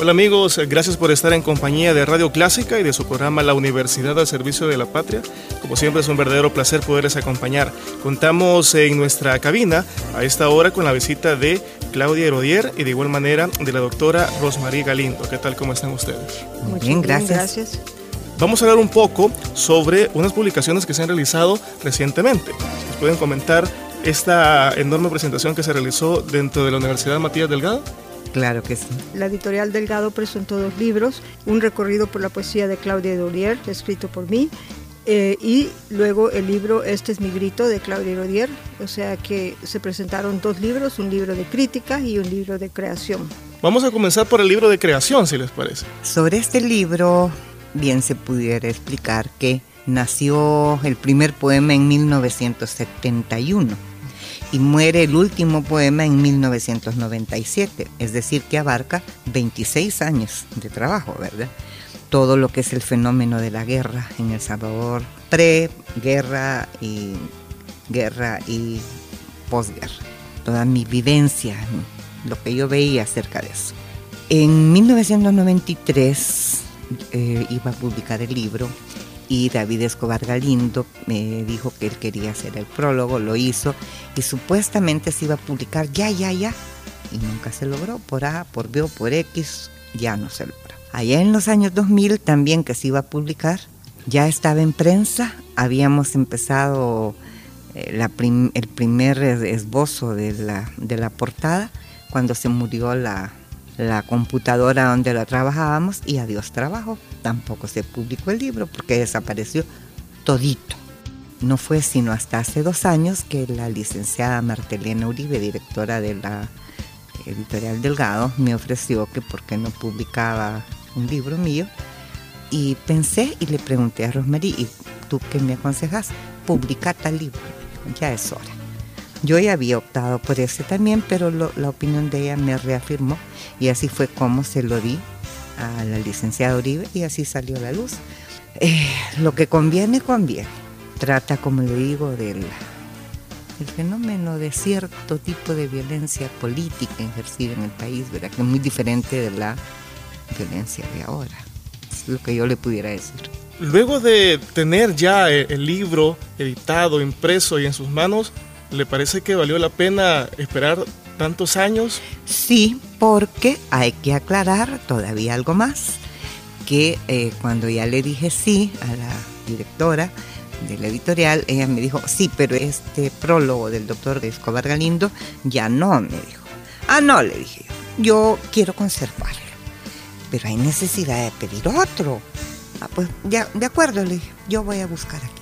Hola amigos, gracias por estar en compañía de Radio Clásica y de su programa La Universidad al Servicio de la Patria. Como siempre es un verdadero placer poderles acompañar. Contamos en nuestra cabina a esta hora con la visita de Claudia Herodier y de igual manera de la doctora Rosmarie Galindo. ¿Qué tal? ¿Cómo están ustedes? Muy bien, gracias. Vamos a hablar un poco sobre unas publicaciones que se han realizado recientemente. ¿Nos pueden comentar esta enorme presentación que se realizó dentro de la Universidad Matías Delgado? Claro que sí. La editorial Delgado presentó dos libros, un recorrido por la poesía de Claudia Dorier, escrito por mí, eh, y luego el libro Este es mi grito de Claudia Dorier, o sea que se presentaron dos libros, un libro de crítica y un libro de creación. Vamos a comenzar por el libro de creación, si les parece. Sobre este libro, bien se pudiera explicar que nació el primer poema en 1971 y muere el último poema en 1997, es decir, que abarca 26 años de trabajo, ¿verdad? Todo lo que es el fenómeno de la guerra en El Salvador, pre-guerra y guerra y posguerra. Toda mi vivencia, lo que yo veía acerca de eso. En 1993 eh, iba a publicar el libro y David Escobar Galindo me dijo que él quería hacer el prólogo, lo hizo y supuestamente se iba a publicar ya, ya, ya. Y nunca se logró, por A, por B o por X, ya no se logró. Allá en los años 2000 también que se iba a publicar, ya estaba en prensa, habíamos empezado eh, el primer esbozo de la, de la portada cuando se murió la, la computadora donde lo trabajábamos y adiós trabajo. Tampoco se publicó el libro porque desapareció todito. No fue sino hasta hace dos años que la licenciada Martelena Uribe, directora de la editorial Delgado, me ofreció que por qué no publicaba un libro mío. Y pensé y le pregunté a Rosmarie, ¿y tú qué me aconsejas? Publica tal libro. Ya es hora. Yo ya había optado por ese también, pero la opinión de ella me reafirmó y así fue como se lo di a la licenciada Uribe y así salió a la luz. Eh, lo que conviene, conviene. Trata, como le digo, del el fenómeno de cierto tipo de violencia política ejercida en el país, ¿verdad? que es muy diferente de la violencia de ahora. Es lo que yo le pudiera decir. Luego de tener ya el libro editado, impreso y en sus manos, ¿Le parece que valió la pena esperar tantos años? Sí, porque hay que aclarar todavía algo más, que eh, cuando ya le dije sí a la directora de la editorial, ella me dijo, sí, pero este prólogo del doctor Escobar Galindo ya no, me dijo. Ah, no, le dije yo, yo quiero conservarlo, pero hay necesidad de pedir otro. Ah, pues ya, de acuerdo, le dije, yo voy a buscar aquí.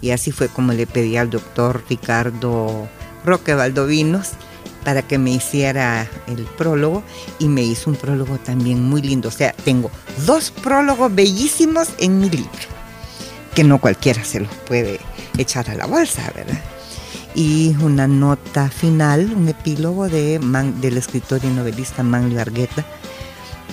Y así fue como le pedí al doctor Ricardo Roque Valdovinos para que me hiciera el prólogo y me hizo un prólogo también muy lindo. O sea, tengo dos prólogos bellísimos en mi libro, que no cualquiera se los puede echar a la bolsa, ¿verdad? Y una nota final, un epílogo de del escritor y novelista Manlio Argueta.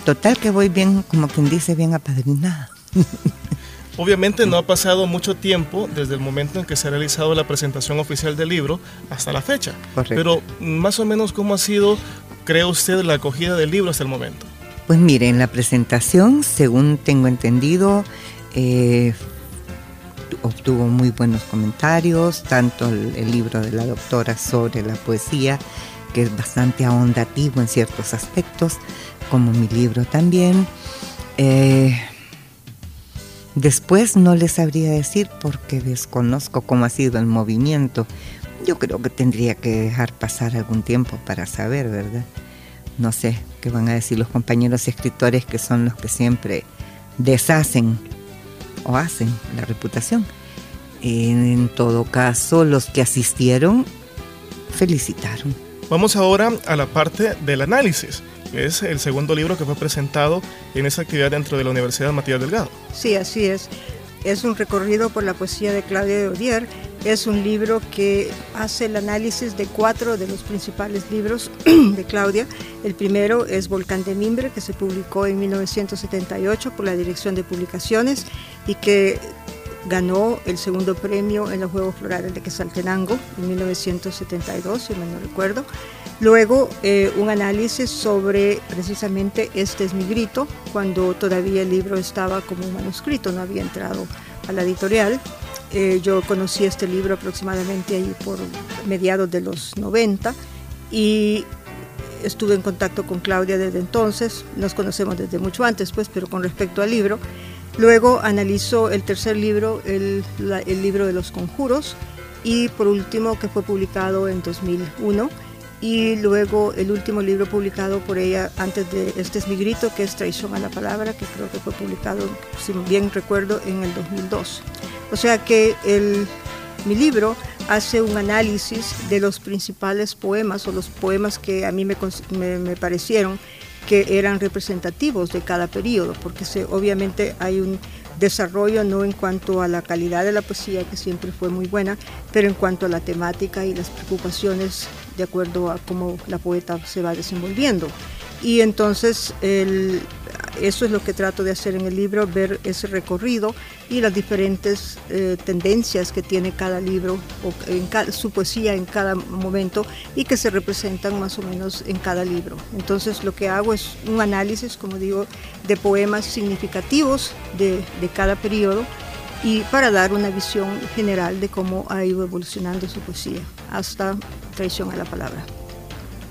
Total que voy bien, como quien dice, bien apadrinada. Obviamente no ha pasado mucho tiempo desde el momento en que se ha realizado la presentación oficial del libro hasta la fecha. Pero más o menos cómo ha sido cree usted la acogida del libro hasta el momento? Pues mire, en la presentación, según tengo entendido, eh, obtuvo muy buenos comentarios, tanto el, libro de la doctora sobre la poesía, que es bastante ahondativo en ciertos aspectos, como mi libro también. Eh, después no les sabría decir porque desconozco cómo ha sido el movimiento. Yo creo que tendría que dejar pasar algún tiempo para saber, ¿verdad? No sé qué van a decir los compañeros escritores que son los que siempre deshacen o hacen la reputación. En todo caso, los que asistieron felicitaron. Vamos ahora a la parte del análisis, es el segundo libro que fue presentado en esa actividad dentro de la Universidad Matías Delgado. Sí, así es. Es un recorrido por la poesía de Claudia de Odier. Es un libro que hace el análisis de cuatro de los principales libros de Claudia. El primero es Volcán de Mimbre, que se publicó en 1978 por la Dirección de Publicaciones y que ganó el segundo premio en los Juegos Florales de Quesaltenango en 1972, si mal no recuerdo. Luego eh, un análisis sobre precisamente Este es mi grito, cuando todavía el libro estaba como un manuscrito, no había entrado a la editorial. Eh, yo conocí este libro aproximadamente ahí por mediados de los 90 y estuve en contacto con Claudia desde entonces, nos conocemos desde mucho antes, pues, pero con respecto al libro. Luego analizó el tercer libro, el, libro de los conjuros, y por último que fue publicado en 2001 y luego el último libro publicado por ella antes de Este es mi grito, que es Traición a la Palabra, que creo que fue publicado, si bien recuerdo, en el 2002. O sea que el, mi libro hace un análisis de los principales poemas o los poemas que a mí me, me, parecieron que eran representativos de cada periodo, porque se, obviamente hay un desarrollo no en cuanto a la calidad de la poesía, que siempre fue muy buena, pero en cuanto a la temática y las preocupaciones de acuerdo a cómo la poeta se va desenvolviendo. Y entonces eso es lo que trato de hacer en el libro, ver ese recorrido y las diferentes eh, tendencias que tiene cada libro, o en su poesía en cada momento y que se representan más o menos en cada libro. Entonces lo que hago es un análisis, como digo, de poemas significativos de, de cada periodo y para dar una visión general de cómo ha ido evolucionando su poesía hasta traición a la palabra.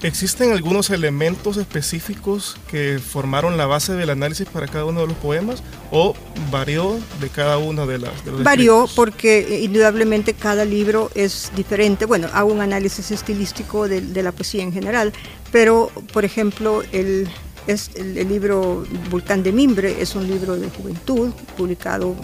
¿Existen algunos elementos específicos que formaron la base del análisis para cada uno de los poemas o varió de cada uno de, las, los Varió porque eh, indudablemente cada libro es diferente. Bueno, hago un análisis estilístico de, de la poesía en general, pero por ejemplo el, es el, el libro Volcán de Mimbre es un libro de juventud publicado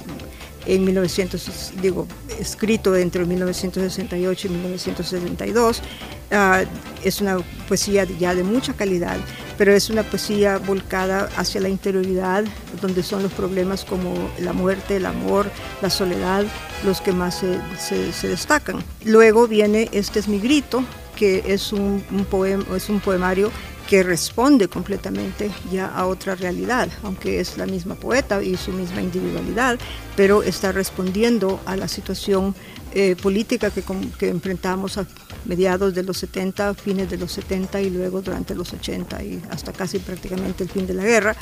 en 1900, digo, escrito entre 1968 y 1972. Ah, es una poesía ya de mucha calidad, pero es una poesía volcada hacia la interioridad, donde son los problemas como la muerte, el amor, la soledad, los que más se, se, destacan. Luego viene Este es mi grito, que es un, un, poema, es un poemario que responde completamente ya a otra realidad, aunque es la misma poeta y su misma individualidad, pero está respondiendo a la situación eh, política que, que, enfrentamos mediados de los 70, fines de los 70 y luego durante los 80 y hasta casi prácticamente el fin de la guerra.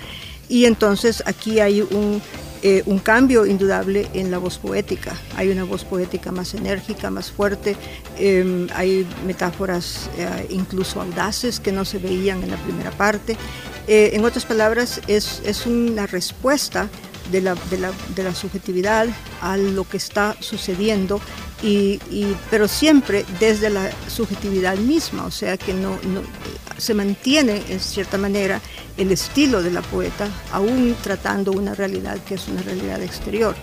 Y entonces aquí hay un, eh, un cambio indudable en la voz poética. Hay una voz poética más enérgica, más fuerte. Em, hay metáforas eh, incluso audaces que no se veían en la primera parte. Eh, en otras palabras, es, es una respuesta de la, de, la, de la, subjetividad a lo que está sucediendo, y, pero siempre desde la subjetividad misma, o sea que no, se mantiene en cierta manera el estilo de la poeta, aún tratando una realidad que es una realidad exterior.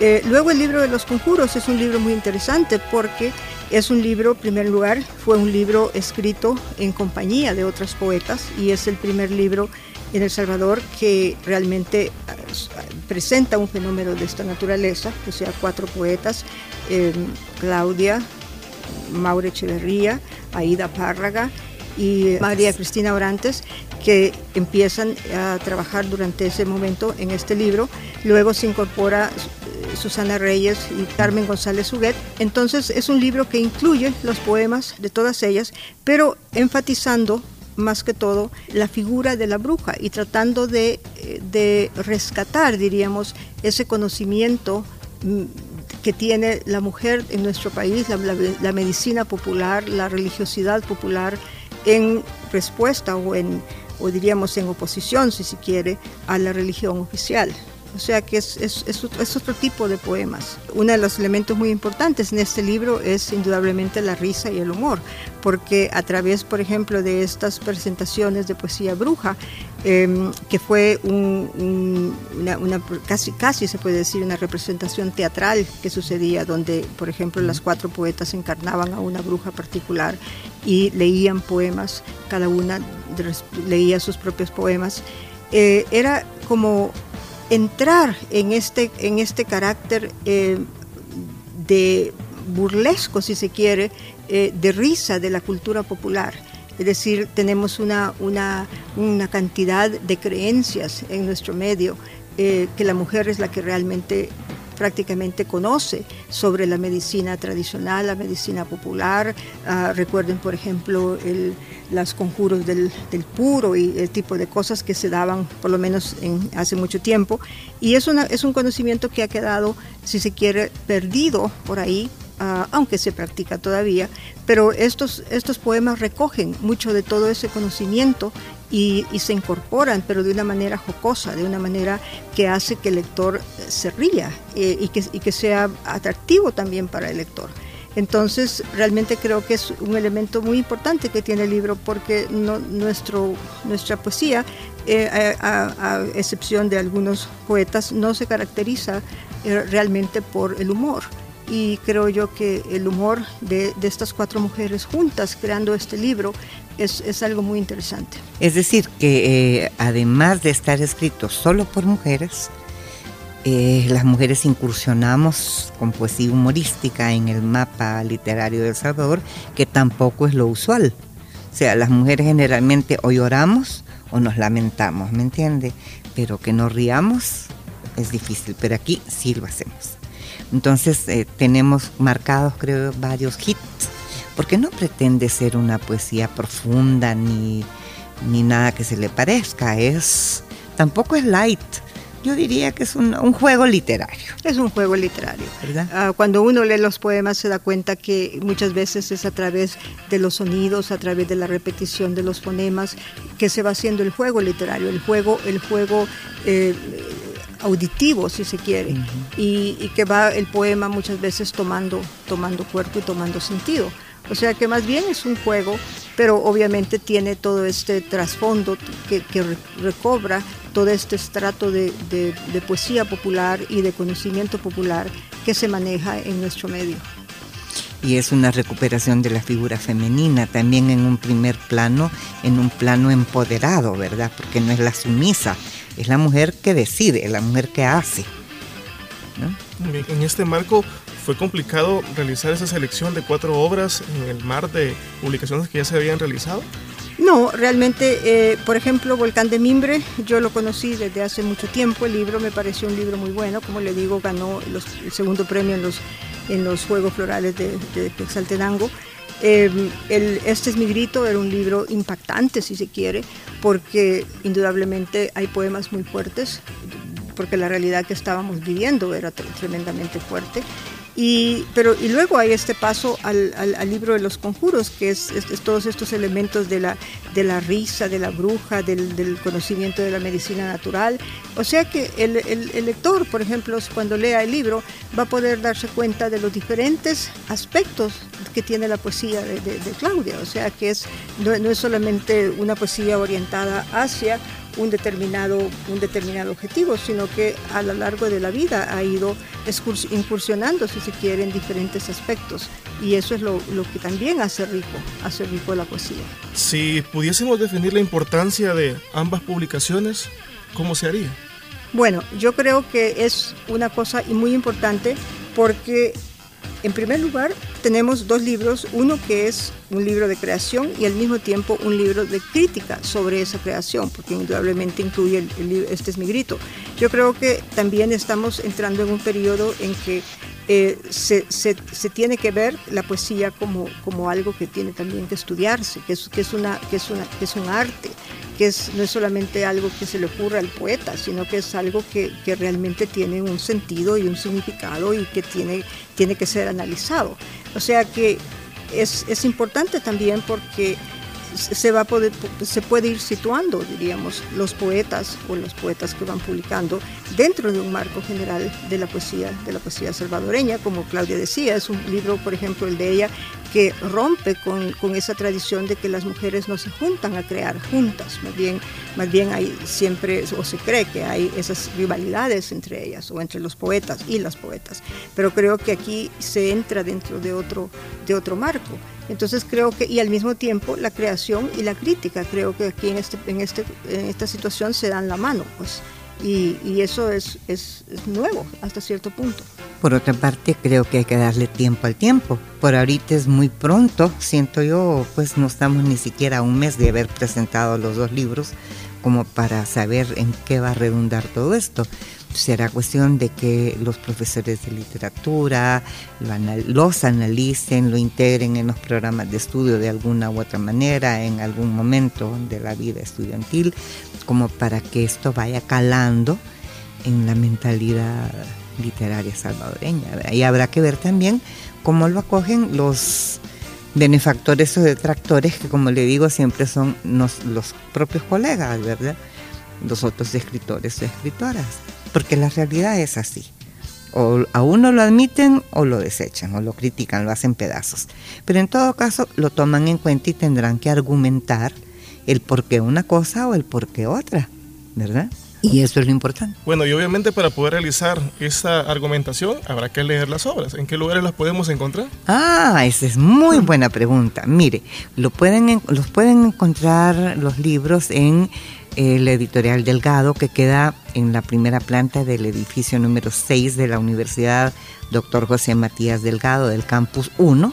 Eh, luego el libro de los conjuros es un libro muy interesante porque es un libro, en primer lugar, fue un libro escrito en compañía de otras poetas y es el primer libro en El Salvador que realmente presenta un fenómeno de esta naturaleza, o sea, cuatro poetas, eh, Claudia, Maure Echeverría, Aida Párraga y María Cristina Orantes, que empiezan a trabajar durante ese momento en este libro. Luego se incorpora eh, Susana Reyes y Carmen González Huguet. Entonces es un libro que incluye los poemas de todas ellas, pero enfatizando más que todo la figura de la bruja y tratando de, de rescatar, diríamos, ese conocimiento mm, que tiene la mujer en nuestro país, la, medicina popular, la religiosidad popular, en respuesta o, en, o diríamos en oposición, si se quiere, a la religión oficial. O sea que es, es, otro tipo de poemas. Uno de los elementos muy importantes en este libro es indudablemente la risa y el humor, porque a través, por ejemplo, de estas presentaciones de poesía bruja, em, que fue una, casi, casi se puede decir una representación teatral que sucedía, donde, por ejemplo, las cuatro poetas encarnaban a una bruja particular y leían poemas, cada una leía sus propios poemas. Eh, era como entrar en este, en este carácter eh, de burlesco, si se quiere, eh, de risa de la cultura popular. Es decir, tenemos una, una, una cantidad de creencias en nuestro medio eh, que la mujer es la que realmente prácticamente conoce sobre la medicina tradicional, la medicina popular. Ah, recuerden, por ejemplo, el, los conjuros del, puro y el tipo de cosas que se daban, por lo menos en, hace mucho tiempo. Y es, es un conocimiento que ha quedado, si se quiere, perdido por ahí, ah, aunque se practica todavía, pero estos, estos poemas recogen mucho de todo ese conocimiento y, se incorporan, pero de una manera jocosa, de una manera que hace que el lector se ría eh, y, que, y que sea atractivo también para el lector. Entonces, realmente creo que es un elemento muy importante que tiene el libro porque no, nuestro, nuestra poesía, eh, a, excepción de algunos poetas, no se caracteriza eh, realmente por el humor. Y creo yo que el humor de, de estas cuatro mujeres juntas creando este libro es, algo muy interesante. Es decir, que eh, además de estar escrito solo por mujeres, eh, las mujeres incursionamos con poesía humorística en el mapa literario de El Salvador, que tampoco es lo usual. O sea, las mujeres generalmente o lloramos o nos lamentamos, ¿me entiende? Pero que nos riamos es difícil, pero aquí sí lo hacemos. Entonces eh, tenemos marcados, creo, varios hits porque no pretende ser una poesía profunda ni, nada que se le parezca, es tampoco es light. Yo diría que es un, juego literario. Es un juego literario. ¿verdad? Ah, cuando uno lee los poemas se da cuenta que muchas veces es a través de los sonidos, a través de la repetición de los fonemas, que se va haciendo el juego literario, el juego, el juego eh, auditivo, si se quiere, y, y, que va el poema muchas veces tomando, tomando cuerpo y tomando sentido. O sea que más bien es un juego, pero obviamente tiene todo este trasfondo que, recobra todo este estrato de, poesía popular y de conocimiento popular que se maneja en nuestro medio. Y es una recuperación de la figura femenina, también en un primer plano, en un plano empoderado, ¿verdad? Porque no es la sumisa, es la mujer que decide, la mujer que hace. En este marco, ¿Fue complicado realizar esa selección de cuatro obras en el mar de publicaciones que ya se habían realizado? No, realmente, eh, por ejemplo, Volcán de Mimbre, yo lo conocí desde hace mucho tiempo, el libro me pareció un libro muy bueno, como le digo, ganó el segundo premio en los, en los Juegos Florales de, de. Eh, este es mi grito, era un libro impactante, si se quiere, porque indudablemente hay poemas muy fuertes, porque la realidad que estábamos viviendo era tremendamente fuerte y, pero, y luego hay este paso al, al, libro de los conjuros, que es, todos estos elementos de la, de la risa, de la bruja, del, conocimiento de la medicina natural. O sea que el, lector, por ejemplo, cuando lea el libro, va a poder darse cuenta de los diferentes aspectos que tiene la poesía de, de, Claudia. O sea que es, no es solamente una poesía orientada hacia un determinado, un determinado objetivo, sino que a lo largo de la vida ha ido incursionando, si se quiere, en diferentes aspectos. Y eso es lo, lo que también hace rico, hace rico la poesía. Si pudiésemos definir la importancia de ambas publicaciones, ¿cómo se haría? Bueno, yo creo que es una cosa muy importante porque en primer lugar, tenemos dos libros, uno que es un libro de creación y al mismo tiempo un libro de crítica sobre esa creación, porque indudablemente incluye el, Este es mi grito. Yo creo que también estamos entrando en un periodo en que eh, se, se, se, tiene que ver la poesía como, como algo que tiene también que estudiarse, que es, que es, una, que es, una, que es un arte, que es, no es solamente algo que se le ocurre al poeta, sino que es algo que, que realmente tiene un sentido y un significado y que tiene, tiene que ser analizado. O sea que es, es importante también porque se, va a poder, se puede ir situando, diríamos, los poetas o los poetas que van publicando dentro de un marco general de la poesía, de la poesía salvadoreña, como Claudia decía, es un libro, por ejemplo, el de ella, que rompe con, con, esa tradición de que las mujeres no se juntan a crear juntas, más bien, más bien hay siempre, o se cree que hay esas rivalidades entre ellas, o entre los poetas y las poetas, pero creo que aquí se entra dentro de otro, de otro marco. Entonces creo que, y al mismo tiempo la creación y la crítica, creo que aquí en, este, en, este, en esta situación se dan la mano, pues, y, eso es, es, es, nuevo hasta cierto punto. Por otra parte, creo que hay que darle tiempo al tiempo. Por ahorita es muy pronto, siento yo, pues no estamos ni siquiera a un mes de haber presentado los dos libros como para saber en qué va a redundar todo esto será cuestión de que los profesores de literatura los analicen, lo integren en los programas de estudio de alguna u otra manera, en algún momento de la vida estudiantil, como para que esto vaya calando en la mentalidad literaria salvadoreña. Y habrá que ver también cómo lo acogen los benefactores o detractores, que como le digo, siempre son los propios colegas, ¿verdad? Los otros escritores o escritoras porque la realidad es así. O a uno lo admiten o lo desechan, o lo critican, lo hacen pedazos. Pero en todo caso lo toman en cuenta y tendrán que argumentar el por qué una cosa o el por qué otra, ¿verdad? Y eso es lo importante. Bueno, y obviamente para poder realizar esa argumentación habrá que leer las obras. ¿En qué lugares las podemos encontrar? Ah, esa es muy buena pregunta. Mire, lo pueden, los pueden encontrar los libros en el editorial Delgado, que queda en la primera planta del edificio número 6 de la Universidad Dr. José Matías Delgado del Campus 1,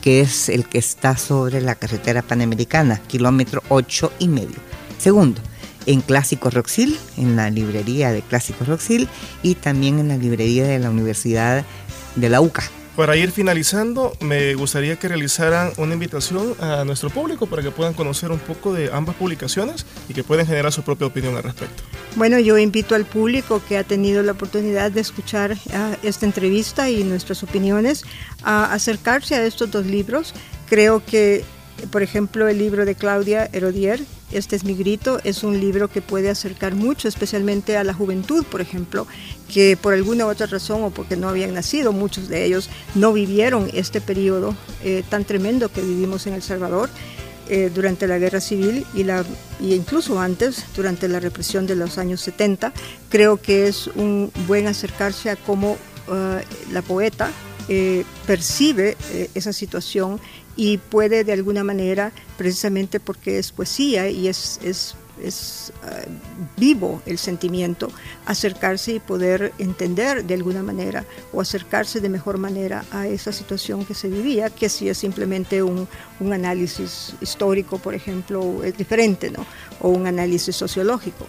que es el que está sobre la carretera panamericana, kilómetro 8 y medio. Segundo, en Clásico Roxil, en la librería de Clásico Roxil y también en la librería de la Universidad de la UCA. Para ir finalizando, me gustaría que realizaran una invitación a nuestro público para que puedan conocer un poco de ambas publicaciones y que puedan generar su propia opinión al respecto. Bueno, yo invito al público que ha tenido la oportunidad de escuchar uh, esta entrevista y nuestras opiniones a acercarse a estos dos libros. Creo que, por ejemplo, el libro de Claudia Herodier, este es mi grito, es un libro que puede acercar mucho, especialmente a la juventud, por ejemplo, que por alguna u otra razón o porque no habían nacido, muchos de ellos no vivieron este periodo eh, tan tremendo que vivimos en El Salvador. Eh, durante la guerra civil y, la, incluso antes, durante la represión de los años 70, creo que es un buen acercarse a cómo uh, la poeta eh, percibe eh, esa situación y puede de alguna manera, precisamente porque es poesía y es, es, es uh, vivo el sentimiento, acercarse y poder entender de alguna manera o acercarse de mejor manera a esa situación que se vivía, que si es simplemente un, un análisis histórico, por ejemplo, es diferente, ¿no? O un análisis sociológico.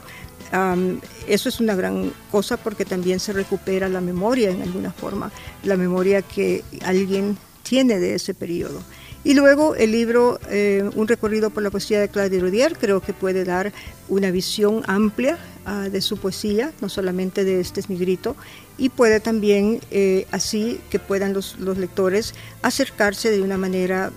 Eso es una gran cosa porque también se recupera la memoria en alguna forma, la memoria que alguien tiene de ese periodo. Y luego el libro eh, Un recorrido por la poesía de Claudia Rudier creo que puede dar una visión amplia uh, de su poesía, no solamente de Este es mi grito, y puede también eh, así que puedan los, los, lectores acercarse de una manera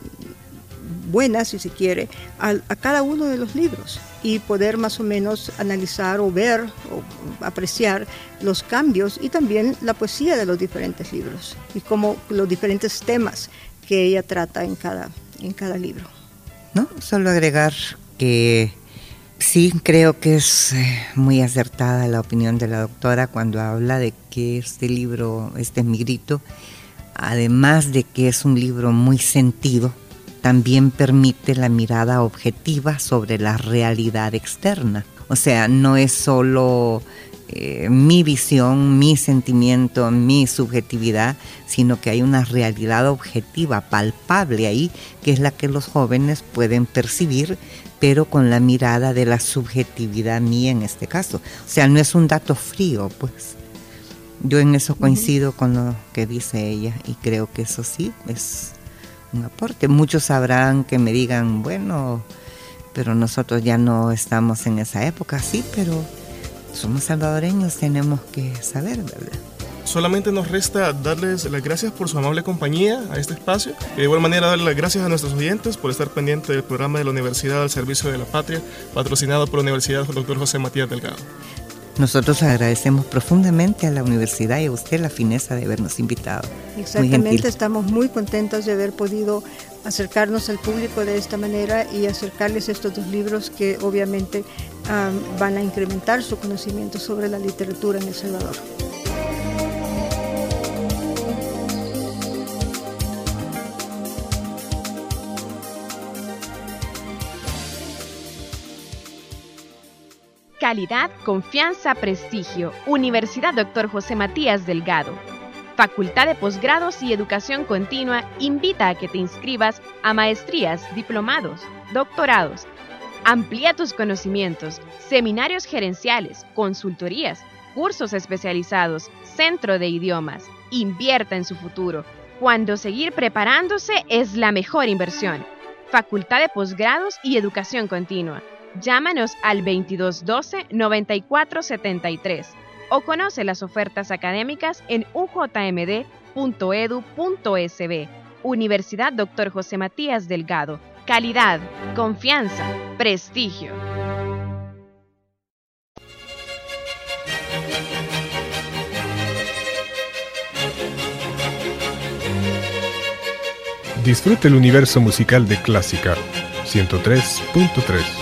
buena, si se quiere, a, a cada uno de los libros y poder más o menos analizar o ver o apreciar los cambios y también la poesía de los diferentes libros y como los diferentes temas que ella trata en cada, en cada libro. No, solo agregar que sí creo que es eh, muy acertada la opinión de la doctora cuando habla de que este libro, este es mi grito, además de que es un libro muy sentido, también permite la mirada objetiva sobre la realidad externa. O sea, no es solo eh, mi visión, mi sentimiento, mi subjetividad, sino que hay una realidad objetiva, palpable ahí, que es la que los jóvenes pueden percibir, pero con la mirada de la subjetividad mía en este caso. O sea, no es un dato frío, pues. Yo en eso coincido con lo que dice ella y creo que eso sí es un aporte. Muchos sabrán que me digan, bueno, pero nosotros ya no estamos en esa época, sí, pero somos salvadoreños, tenemos que saber, ¿verdad? Solamente nos resta darles las gracias por su amable compañía a este espacio y de igual manera darle las gracias a nuestros oyentes por estar pendientes del programa de la Universidad al Servicio de la Patria, patrocinado por la Universidad Dr. José Matías Delgado. Nosotros agradecemos profundamente a la universidad y a usted la fineza de habernos invitado. Exactamente, estamos muy contentos de haber podido acercarnos al público de esta manera y acercarles estos dos libros que obviamente van a incrementar su conocimiento sobre la literatura en El Salvador. Calidad, confianza, prestigio. Universidad Dr. José Matías Delgado. Facultad de Posgrados y Educación Continua invita a que te inscribas a maestrías, diplomados, doctorados. Amplía tus conocimientos, seminarios gerenciales, consultorías, cursos especializados, centro de idiomas. Invierta en su futuro, cuando seguir preparándose es la mejor inversión. Facultad de Posgrados y Educación Continua Llámanos al 2212-9473 o conoce las ofertas académicas en ujmd.edu.sb. Universidad Dr. José Matías Delgado. Calidad, confianza, prestigio. Disfrute el universo musical de Clásica 103.3.